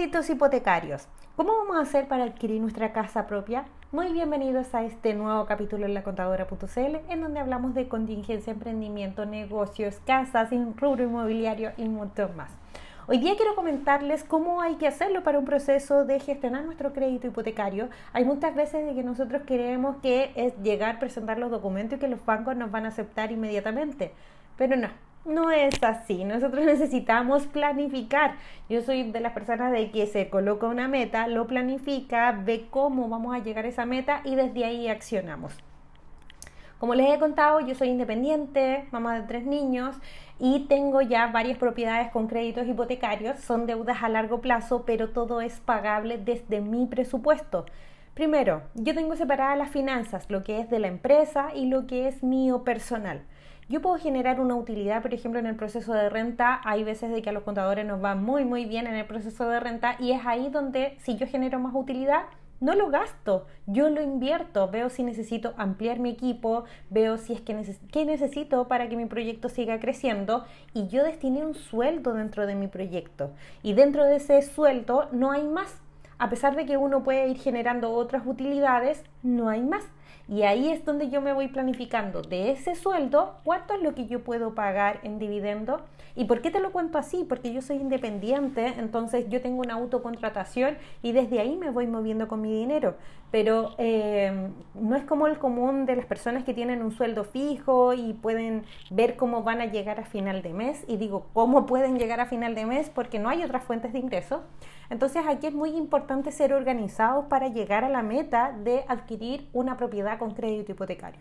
Créditos hipotecarios. ¿Cómo vamos a hacer para adquirir nuestra casa propia? Muy bienvenidos a este nuevo capítulo en la contadora.cl en donde hablamos de contingencia, emprendimiento, negocios, casas, rubro inmobiliario y mucho más. Hoy día quiero comentarles cómo hay que hacerlo para un proceso de gestionar nuestro crédito hipotecario. Hay muchas veces de que nosotros queremos que es llegar, presentar los documentos y que los bancos nos van a aceptar inmediatamente, pero no, no es así, nosotros necesitamos planificar. Yo soy de las personas de que se coloca una meta, lo planifica, ve cómo vamos a llegar a esa meta y desde ahí accionamos. Como les he contado, yo soy independiente, mamá de tres niños y tengo ya varias propiedades con créditos hipotecarios. Son deudas a largo plazo, pero todo es pagable desde mi presupuesto. Primero, yo tengo separadas las finanzas, lo que es de la empresa y lo que es mío personal. Yo puedo generar una utilidad, por ejemplo, en el proceso de renta. Hay veces de que a los contadores nos va muy, muy bien en el proceso de renta y es ahí donde si yo genero más utilidad, no lo gasto, yo lo invierto, veo si necesito ampliar mi equipo, veo si es que qué necesito para que mi proyecto siga creciendo y yo destiné un sueldo dentro de mi proyecto y dentro de ese sueldo no hay más. A pesar de que uno puede ir generando otras utilidades, no hay más. Y ahí es donde yo me voy planificando de ese sueldo, cuánto es lo que yo puedo pagar en dividendo. ¿Y por qué te lo cuento así? Porque yo soy independiente, entonces yo tengo una autocontratación y desde ahí me voy moviendo con mi dinero. Pero eh, no es como el común de las personas que tienen un sueldo fijo y pueden ver cómo van a llegar a final de mes. Y digo, ¿cómo pueden llegar a final de mes? Porque no hay otras fuentes de ingreso. Entonces aquí es muy importante ser organizados para llegar a la meta de adquirir una propiedad con crédito hipotecario.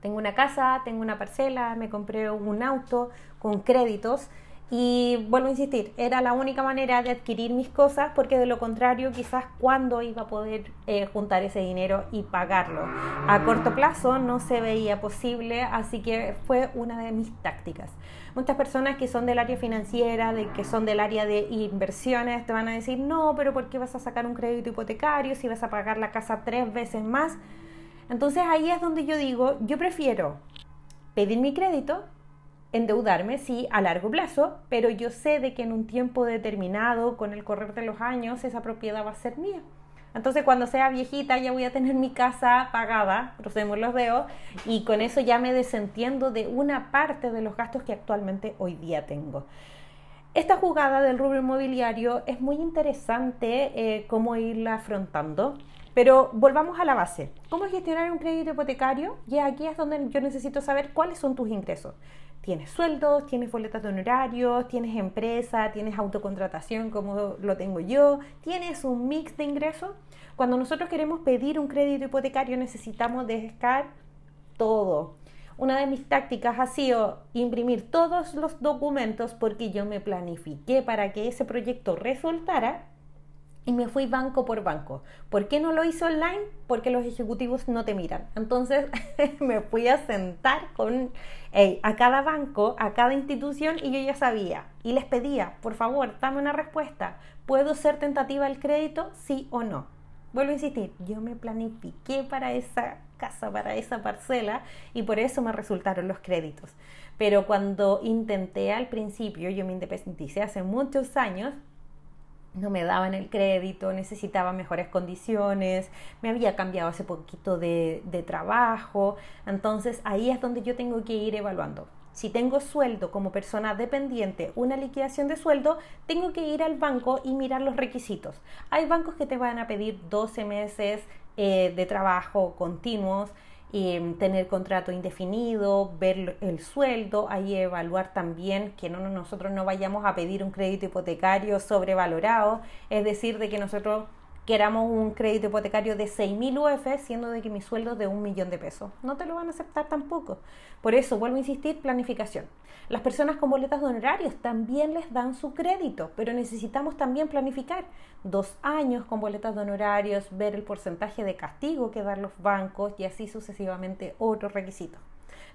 Tengo una casa, tengo una parcela, me compré un auto con créditos y vuelvo a insistir, era la única manera de adquirir mis cosas porque de lo contrario quizás cuándo iba a poder eh, juntar ese dinero y pagarlo. A corto plazo no se veía posible, así que fue una de mis tácticas. Muchas personas que son del área financiera, de, que son del área de inversiones, te van a decir, no, pero ¿por qué vas a sacar un crédito hipotecario si vas a pagar la casa tres veces más? Entonces ahí es donde yo digo, yo prefiero pedir mi crédito endeudarme, sí, a largo plazo, pero yo sé de que en un tiempo determinado, con el correr de los años, esa propiedad va a ser mía. Entonces, cuando sea viejita, ya voy a tener mi casa pagada, crucemos los dedos, y con eso ya me desentiendo de una parte de los gastos que actualmente hoy día tengo. Esta jugada del rubro inmobiliario es muy interesante eh, cómo irla afrontando. Pero volvamos a la base. ¿Cómo gestionar un crédito hipotecario? Y aquí es donde yo necesito saber cuáles son tus ingresos. Tienes sueldos, tienes boletas de honorarios, tienes empresa, tienes autocontratación como lo tengo yo, tienes un mix de ingresos. Cuando nosotros queremos pedir un crédito hipotecario necesitamos descar todo. Una de mis tácticas ha sido imprimir todos los documentos porque yo me planifiqué para que ese proyecto resultara y me fui banco por banco. ¿Por qué no lo hice online? Porque los ejecutivos no te miran. Entonces me fui a sentar con a cada banco, a cada institución y yo ya sabía y les pedía, por favor, dame una respuesta. ¿Puedo ser tentativa el crédito? Sí o no. Vuelvo a insistir, yo me planifiqué para esa casa, para esa parcela y por eso me resultaron los créditos. Pero cuando intenté al principio, yo me independicé hace muchos años, no me daban el crédito, necesitaba mejores condiciones, me había cambiado hace poquito de, de, trabajo, entonces ahí es donde yo tengo que ir evaluando. Si tengo sueldo como persona dependiente, una liquidación de sueldo, tengo que ir al banco y mirar los requisitos. Hay bancos que te van a pedir 12 meses eh, de trabajo continuos, tener contrato indefinido, ver el sueldo, ahí evaluar también que no, nosotros no vayamos a pedir un crédito hipotecario sobrevalorado, es decir, de que nosotros queramos un crédito hipotecario de 6.000 UF, siendo de que mi sueldo es de un millón de pesos. No te lo van a aceptar tampoco. Por eso, vuelvo a insistir, planificación. Las personas con boletas de honorarios también les dan su crédito, pero necesitamos también planificar dos años con boletas de honorarios, ver el porcentaje de castigo que dan los bancos y así sucesivamente otros requisitos.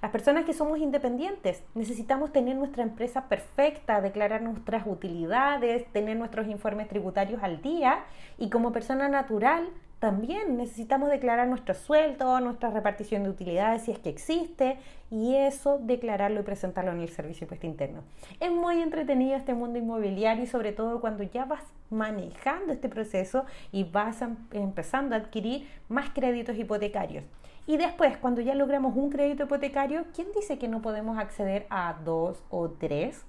Las personas que somos independientes necesitamos tener nuestra empresa perfecta, declarar nuestras utilidades, tener nuestros informes tributarios al día y como persona natural también necesitamos declarar nuestro sueldo, nuestra repartición de utilidades si es que existe y eso declararlo y presentarlo en el servicio impuesto interno. Es muy entretenido este mundo inmobiliario y sobre todo cuando ya vas manejando este proceso y vas empezando a adquirir más créditos hipotecarios. Y después, cuando ya logramos un crédito hipotecario, ¿quién dice que no podemos acceder a dos o tres?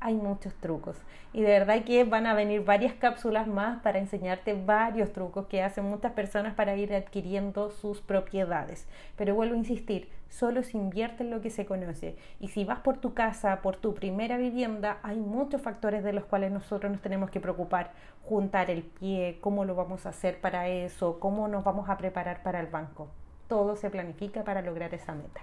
hay muchos trucos. Y de verdad que van a venir varias cápsulas más para enseñarte varios trucos que hacen muchas personas para ir adquiriendo sus propiedades. Pero vuelvo a insistir, solo se invierte en lo que se conoce. Y si vas por tu casa, por tu primera vivienda, hay muchos factores de los cuales nosotros nos tenemos que preocupar. Juntar el pie, cómo lo vamos a hacer para eso, cómo nos vamos a preparar para el banco. Todo se planifica para lograr esa meta.